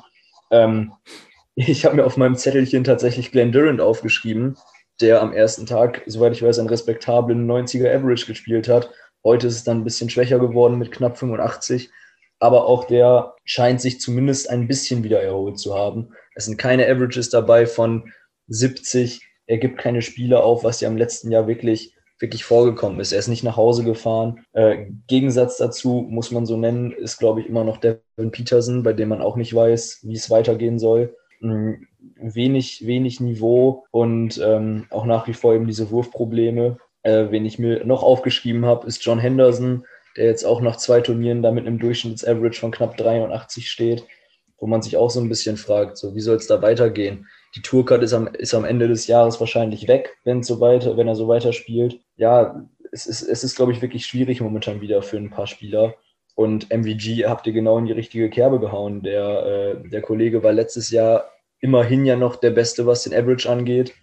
Ähm, ich habe mir auf meinem Zettelchen tatsächlich Glenn Durant aufgeschrieben, der am ersten Tag, soweit ich weiß, einen respektablen 90er Average gespielt hat. Heute ist es dann ein bisschen schwächer geworden mit knapp 85. Aber auch der scheint sich zumindest ein bisschen wieder erholt zu haben. Es sind keine Averages dabei von 70. Er gibt keine Spiele auf, was ja im letzten Jahr wirklich wirklich vorgekommen ist. Er ist nicht nach Hause gefahren. Äh, Gegensatz dazu, muss man so nennen, ist, glaube ich, immer noch Devin Peterson, bei dem man auch nicht weiß, wie es weitergehen soll. Mhm. Wenig, wenig Niveau und ähm, auch nach wie vor eben diese Wurfprobleme. Äh, wen ich mir noch aufgeschrieben habe, ist John Henderson, der jetzt auch nach zwei Turnieren da mit einem Durchschnittsaverage von knapp 83 steht, wo man sich auch so ein bisschen fragt, so wie soll es da weitergehen? Die Tourcard ist am, ist am Ende des Jahres wahrscheinlich weg, wenn, so weiter, wenn er so weiter spielt. Ja, es ist, es ist, glaube ich, wirklich schwierig momentan wieder für ein paar Spieler. Und MVG habt ihr genau in die richtige Kerbe gehauen. Der, äh, der Kollege war letztes Jahr immerhin ja noch der Beste, was den Average angeht.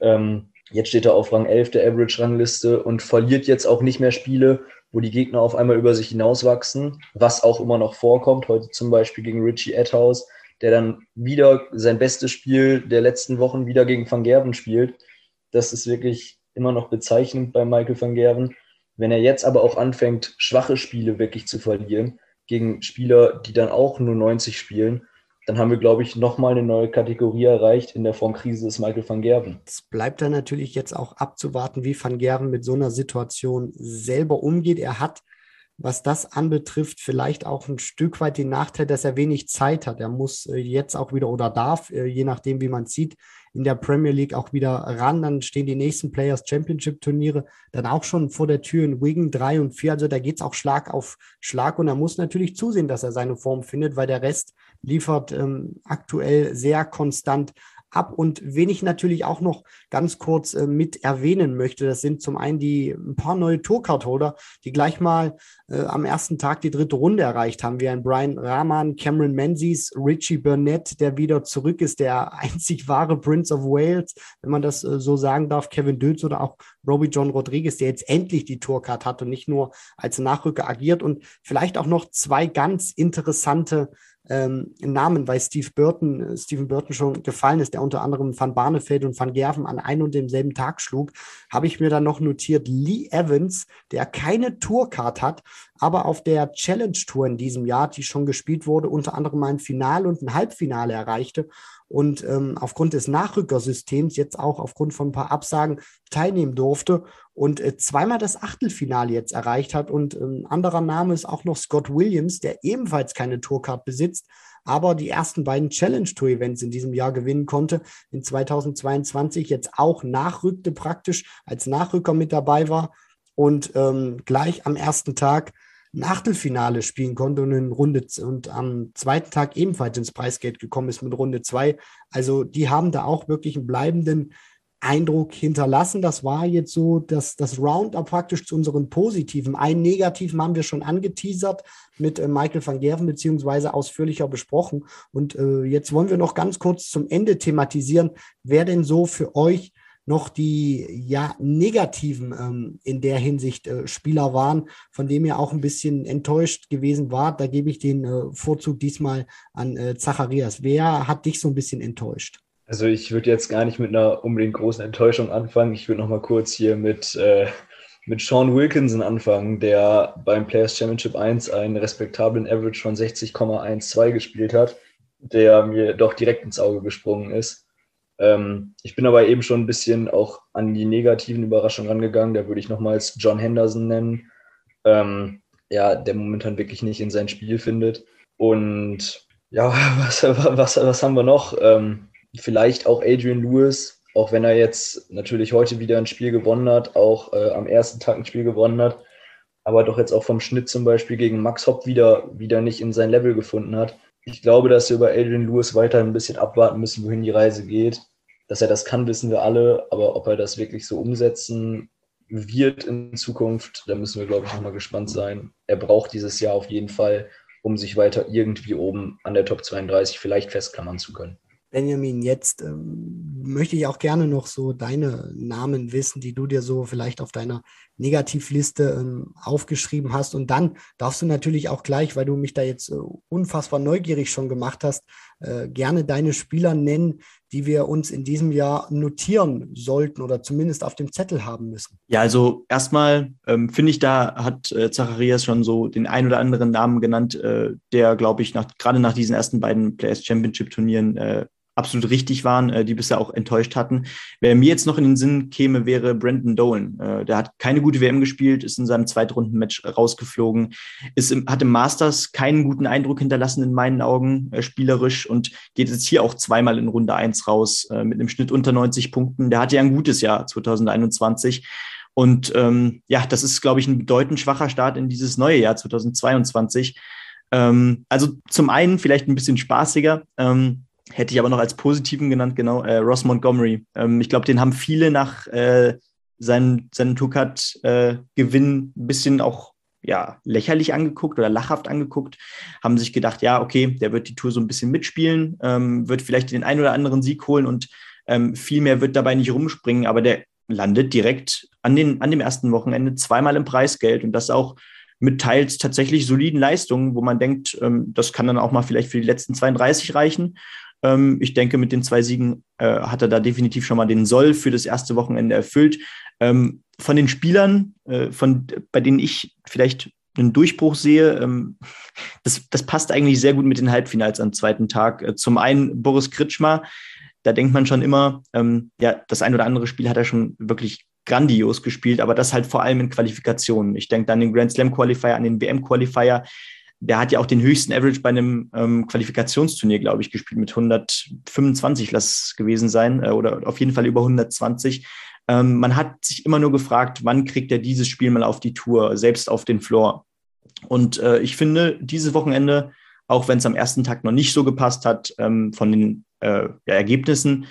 Ähm, jetzt steht er auf Rang 11 der Average-Rangliste und verliert jetzt auch nicht mehr Spiele, wo die Gegner auf einmal über sich hinauswachsen, was auch immer noch vorkommt. Heute zum Beispiel gegen Richie Edhouse der dann wieder sein bestes Spiel der letzten Wochen wieder gegen Van Gerven spielt. Das ist wirklich immer noch bezeichnend bei Michael van Gerven. Wenn er jetzt aber auch anfängt, schwache Spiele wirklich zu verlieren, gegen Spieler, die dann auch nur 90 spielen, dann haben wir, glaube ich, nochmal eine neue Kategorie erreicht in der Formkrise des Michael van Gerven. Es bleibt dann natürlich jetzt auch abzuwarten, wie van Gerven mit so einer Situation selber umgeht. Er hat was das anbetrifft, vielleicht auch ein Stück weit den Nachteil, dass er wenig Zeit hat. Er muss äh, jetzt auch wieder oder darf, äh, je nachdem, wie man sieht, in der Premier League auch wieder ran. Dann stehen die nächsten Players Championship Turniere dann auch schon vor der Tür in Wigan 3 und 4. Also da geht es auch Schlag auf Schlag und er muss natürlich zusehen, dass er seine Form findet, weil der Rest liefert ähm, aktuell sehr konstant ab. Und wen ich natürlich auch noch ganz kurz äh, mit erwähnen möchte, das sind zum einen die ein paar neue Tourcard-Holder, die gleich mal äh, am ersten Tag die dritte Runde erreicht haben, wie ein Brian Rahman, Cameron Menzies, Richie Burnett, der wieder zurück ist, der einzig wahre Prince of Wales, wenn man das äh, so sagen darf, Kevin Dötz oder auch Robbie John Rodriguez, der jetzt endlich die Tourcard hat und nicht nur als Nachrücker agiert. Und vielleicht auch noch zwei ganz interessante ähm, Namen, weil Steve Burton, äh, Stephen Burton schon gefallen ist, der unter anderem Van Barneveld und Van Gerven an einem und demselben Tag schlug, habe ich mir dann noch notiert Lee Evans, der keine Tourcard hat, aber auf der Challenge Tour in diesem Jahr, die schon gespielt wurde, unter anderem ein Finale und ein Halbfinale erreichte und ähm, aufgrund des Nachrückersystems jetzt auch aufgrund von ein paar Absagen teilnehmen durfte und äh, zweimal das Achtelfinale jetzt erreicht hat. Und ähm, anderer Name ist auch noch Scott Williams, der ebenfalls keine Tourcard besitzt, aber die ersten beiden Challenge Tour Events in diesem Jahr gewinnen konnte. In 2022 jetzt auch nachrückte praktisch, als Nachrücker mit dabei war und ähm, gleich am ersten Tag ein Achtelfinale spielen konnte und in Runde und am zweiten Tag ebenfalls ins Preisgeld gekommen ist mit Runde zwei. Also die haben da auch wirklich einen bleibenden Eindruck hinterlassen. Das war jetzt so dass das Roundup praktisch zu unseren positiven. Einen negativen haben wir schon angeteasert mit äh, Michael van Gerven beziehungsweise ausführlicher besprochen. Und äh, jetzt wollen wir noch ganz kurz zum Ende thematisieren, wer denn so für euch noch die ja negativen ähm, in der Hinsicht äh, Spieler waren, von dem ihr auch ein bisschen enttäuscht gewesen wart. Da gebe ich den äh, Vorzug diesmal an äh, Zacharias. Wer hat dich so ein bisschen enttäuscht? Also ich würde jetzt gar nicht mit einer unbedingt großen Enttäuschung anfangen. Ich würde noch mal kurz hier mit, äh, mit Sean Wilkinson anfangen, der beim Players Championship 1 einen respektablen Average von 60,12 gespielt hat, der mir doch direkt ins Auge gesprungen ist. Ähm, ich bin aber eben schon ein bisschen auch an die negativen Überraschungen rangegangen. Da würde ich nochmals John Henderson nennen, ähm, ja, der momentan wirklich nicht in sein Spiel findet. Und ja, was, was, was haben wir noch? Ähm, vielleicht auch Adrian Lewis, auch wenn er jetzt natürlich heute wieder ein Spiel gewonnen hat, auch äh, am ersten Tag ein Spiel gewonnen hat, aber doch jetzt auch vom Schnitt zum Beispiel gegen Max Hopp wieder, wieder nicht in sein Level gefunden hat ich glaube, dass wir über Adrian Lewis weiter ein bisschen abwarten müssen, wohin die Reise geht. Dass er das kann, wissen wir alle, aber ob er das wirklich so umsetzen wird in Zukunft, da müssen wir, glaube ich, nochmal gespannt sein. Er braucht dieses Jahr auf jeden Fall, um sich weiter irgendwie oben an der Top 32 vielleicht festklammern zu können. Benjamin, jetzt ähm, möchte ich auch gerne noch so deine Namen wissen, die du dir so vielleicht auf deiner Negativliste ähm, aufgeschrieben hast. Und dann darfst du natürlich auch gleich, weil du mich da jetzt äh, unfassbar neugierig schon gemacht hast, äh, gerne deine Spieler nennen, die wir uns in diesem Jahr notieren sollten oder zumindest auf dem Zettel haben müssen. Ja, also erstmal ähm, finde ich, da hat äh, Zacharias schon so den ein oder anderen Namen genannt, äh, der, glaube ich, gerade nach diesen ersten beiden Players Championship Turnieren äh, absolut richtig waren, äh, die bisher auch enttäuscht hatten. Wer mir jetzt noch in den Sinn käme, wäre Brandon Dolan. Äh, der hat keine gute WM gespielt, ist in seinem Zweitrunden-Match rausgeflogen, ist im, hat im Masters keinen guten Eindruck hinterlassen in meinen Augen, äh, spielerisch und geht jetzt hier auch zweimal in Runde 1 raus äh, mit einem Schnitt unter 90 Punkten. Der hatte ja ein gutes Jahr 2021. Und ähm, ja, das ist, glaube ich, ein bedeutend schwacher Start in dieses neue Jahr 2022. Ähm, also zum einen vielleicht ein bisschen spaßiger. Ähm, hätte ich aber noch als positiven genannt, genau, äh, Ross Montgomery. Ähm, ich glaube, den haben viele nach äh, seinem, seinem Tukat-Gewinn äh, ein bisschen auch ja, lächerlich angeguckt oder lachhaft angeguckt, haben sich gedacht, ja, okay, der wird die Tour so ein bisschen mitspielen, ähm, wird vielleicht den einen oder anderen Sieg holen und ähm, viel mehr wird dabei nicht rumspringen, aber der landet direkt an, den, an dem ersten Wochenende zweimal im Preisgeld und das auch mit teils tatsächlich soliden Leistungen, wo man denkt, ähm, das kann dann auch mal vielleicht für die letzten 32 reichen. Ähm, ich denke, mit den zwei Siegen äh, hat er da definitiv schon mal den Soll für das erste Wochenende erfüllt. Ähm, von den Spielern, äh, von, bei denen ich vielleicht einen Durchbruch sehe, ähm, das, das passt eigentlich sehr gut mit den Halbfinals am zweiten Tag. Äh, zum einen Boris Kritschmer, da denkt man schon immer, ähm, ja, das ein oder andere Spiel hat er schon wirklich grandios gespielt, aber das halt vor allem in Qualifikationen. Ich denke an den Grand Slam Qualifier, an den WM Qualifier der hat ja auch den höchsten Average bei einem ähm, Qualifikationsturnier, glaube ich, gespielt mit 125, lass es gewesen sein, äh, oder auf jeden Fall über 120. Ähm, man hat sich immer nur gefragt, wann kriegt er dieses Spiel mal auf die Tour, selbst auf den Floor. Und äh, ich finde, dieses Wochenende, auch wenn es am ersten Tag noch nicht so gepasst hat, ähm, von den äh, ja, Ergebnissen,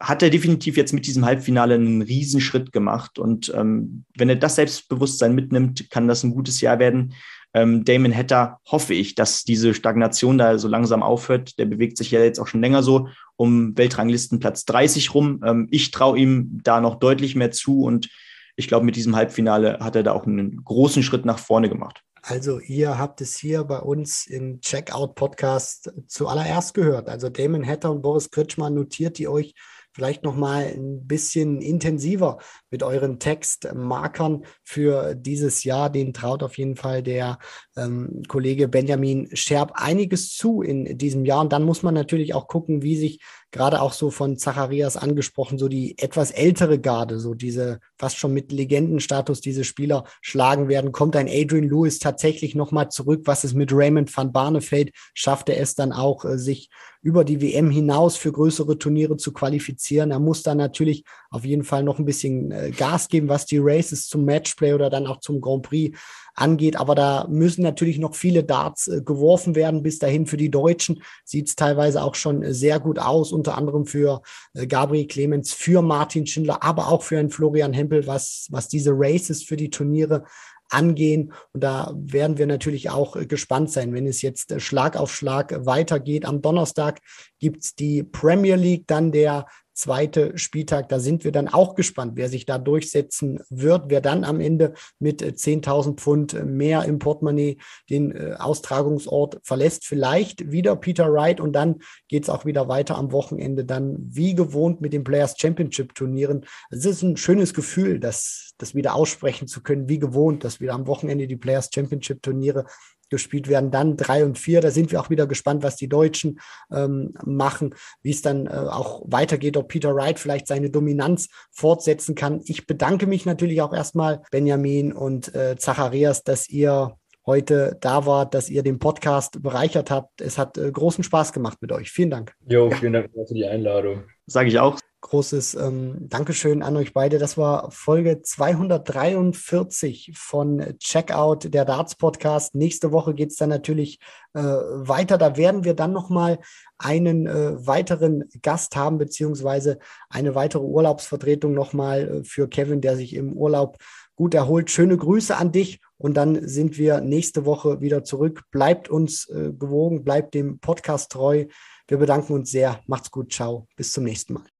hat er definitiv jetzt mit diesem Halbfinale einen Riesenschritt gemacht. Und ähm, wenn er das Selbstbewusstsein mitnimmt, kann das ein gutes Jahr werden. Ähm, Damon Hatter hoffe ich, dass diese Stagnation da so langsam aufhört. Der bewegt sich ja jetzt auch schon länger so um Weltranglistenplatz 30 rum. Ähm, ich traue ihm da noch deutlich mehr zu und ich glaube, mit diesem Halbfinale hat er da auch einen großen Schritt nach vorne gemacht. Also ihr habt es hier bei uns im Checkout-Podcast zuallererst gehört. Also Damon Hatter und Boris Kritschmann notiert ihr euch vielleicht noch mal ein bisschen intensiver mit euren Textmarkern für dieses Jahr. Den traut auf jeden Fall der ähm, Kollege Benjamin Scherb einiges zu in diesem Jahr. Und dann muss man natürlich auch gucken, wie sich gerade auch so von Zacharias angesprochen, so die etwas ältere Garde, so diese fast schon mit Legendenstatus diese Spieler schlagen werden. Kommt ein Adrian Lewis tatsächlich nochmal zurück? Was ist mit Raymond van Barneveld? Schafft er es dann auch, äh, sich über die WM hinaus für größere Turniere zu qualifizieren? Er muss dann natürlich auf jeden Fall noch ein bisschen äh, Gas geben, was die Races zum Matchplay oder dann auch zum Grand Prix angeht. Aber da müssen natürlich noch viele Darts äh, geworfen werden. Bis dahin für die Deutschen sieht es teilweise auch schon äh, sehr gut aus, unter anderem für äh, Gabriel Clemens, für Martin Schindler, aber auch für einen Florian Hempel, was, was diese Races für die Turniere angehen. Und da werden wir natürlich auch gespannt sein, wenn es jetzt Schlag auf Schlag weitergeht. Am Donnerstag gibt's die Premier League, dann der zweite Spieltag. Da sind wir dann auch gespannt, wer sich da durchsetzen wird, wer dann am Ende mit 10.000 Pfund mehr im Portemonnaie den äh, Austragungsort verlässt. Vielleicht wieder Peter Wright und dann geht es auch wieder weiter am Wochenende dann wie gewohnt mit den Players Championship Turnieren. Es ist ein schönes Gefühl, das, das wieder aussprechen zu können, wie gewohnt, dass wieder am Wochenende die Players Championship Turniere gespielt werden. Dann drei und vier, da sind wir auch wieder gespannt, was die Deutschen ähm, machen, wie es dann äh, auch weitergeht, ob Peter Wright vielleicht seine Dominanz fortsetzen kann. Ich bedanke mich natürlich auch erstmal, Benjamin und äh, Zacharias, dass ihr heute da wart, dass ihr den Podcast bereichert habt. Es hat äh, großen Spaß gemacht mit euch. Vielen Dank. Jo, vielen Dank für die Einladung. Sage ich auch großes ähm, Dankeschön an euch beide. Das war Folge 243 von Checkout, der Darts Podcast. Nächste Woche geht es dann natürlich äh, weiter. Da werden wir dann nochmal einen äh, weiteren Gast haben, beziehungsweise eine weitere Urlaubsvertretung nochmal äh, für Kevin, der sich im Urlaub gut erholt. Schöne Grüße an dich und dann sind wir nächste Woche wieder zurück. Bleibt uns äh, gewogen, bleibt dem Podcast treu. Wir bedanken uns sehr. Macht's gut. Ciao. Bis zum nächsten Mal.